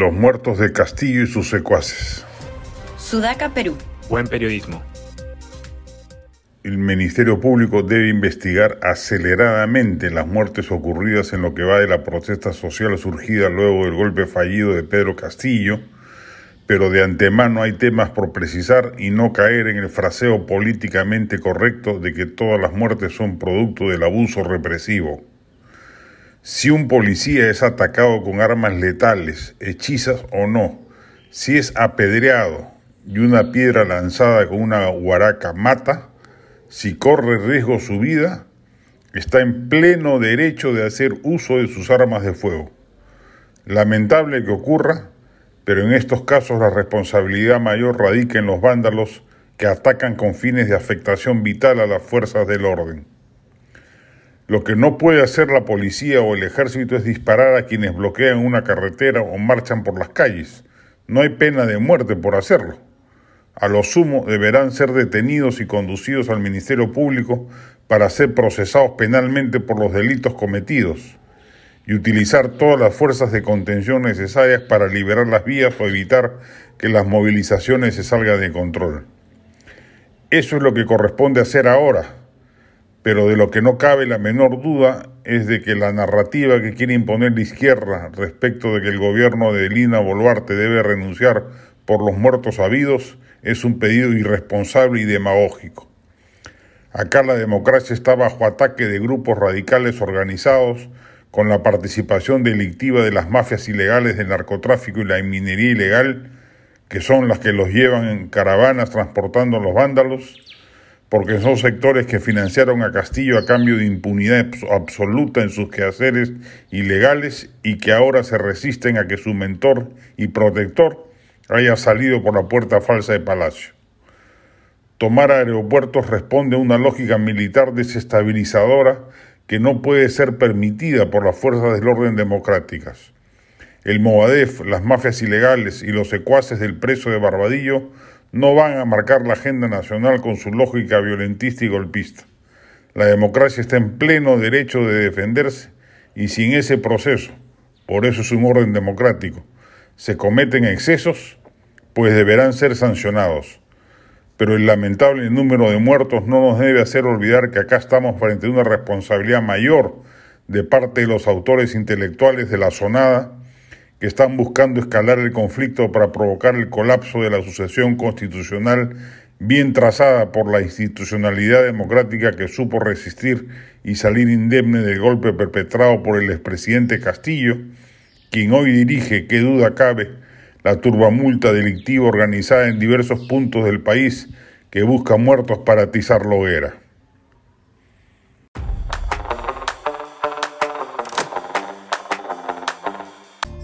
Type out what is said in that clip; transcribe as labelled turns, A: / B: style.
A: Los muertos de Castillo y sus secuaces.
B: Sudaca, Perú.
C: Buen periodismo.
A: El Ministerio Público debe investigar aceleradamente las muertes ocurridas en lo que va de la protesta social surgida luego del golpe fallido de Pedro Castillo, pero de antemano hay temas por precisar y no caer en el fraseo políticamente correcto de que todas las muertes son producto del abuso represivo. Si un policía es atacado con armas letales, hechizas o no, si es apedreado y una piedra lanzada con una guaraca mata, si corre riesgo su vida, está en pleno derecho de hacer uso de sus armas de fuego. Lamentable que ocurra, pero en estos casos la responsabilidad mayor radica en los vándalos que atacan con fines de afectación vital a las fuerzas del orden. Lo que no puede hacer la policía o el ejército es disparar a quienes bloquean una carretera o marchan por las calles. No hay pena de muerte por hacerlo. A lo sumo deberán ser detenidos y conducidos al Ministerio Público para ser procesados penalmente por los delitos cometidos y utilizar todas las fuerzas de contención necesarias para liberar las vías o evitar que las movilizaciones se salgan de control. Eso es lo que corresponde hacer ahora pero de lo que no cabe la menor duda es de que la narrativa que quiere imponer la izquierda respecto de que el gobierno de Lina Boluarte debe renunciar por los muertos habidos es un pedido irresponsable y demagógico. Acá la democracia está bajo ataque de grupos radicales organizados con la participación delictiva de las mafias ilegales del narcotráfico y la minería ilegal, que son las que los llevan en caravanas transportando a los vándalos, porque son sectores que financiaron a Castillo a cambio de impunidad absoluta en sus quehaceres ilegales y que ahora se resisten a que su mentor y protector haya salido por la puerta falsa de Palacio. Tomar aeropuertos responde a una lógica militar desestabilizadora que no puede ser permitida por las fuerzas del orden democráticas. El Movadef, las mafias ilegales y los secuaces del preso de Barbadillo no van a marcar la agenda nacional con su lógica violentista y golpista. La democracia está en pleno derecho de defenderse y si en ese proceso, por eso es un orden democrático, se cometen excesos, pues deberán ser sancionados. Pero el lamentable número de muertos no nos debe hacer olvidar que acá estamos frente a una responsabilidad mayor de parte de los autores intelectuales de la sonada que están buscando escalar el conflicto para provocar el colapso de la sucesión constitucional bien trazada por la institucionalidad democrática que supo resistir y salir indemne del golpe perpetrado por el expresidente Castillo, quien hoy dirige, qué duda cabe, la turbamulta delictiva organizada en diversos puntos del país que busca muertos para atizar la hoguera.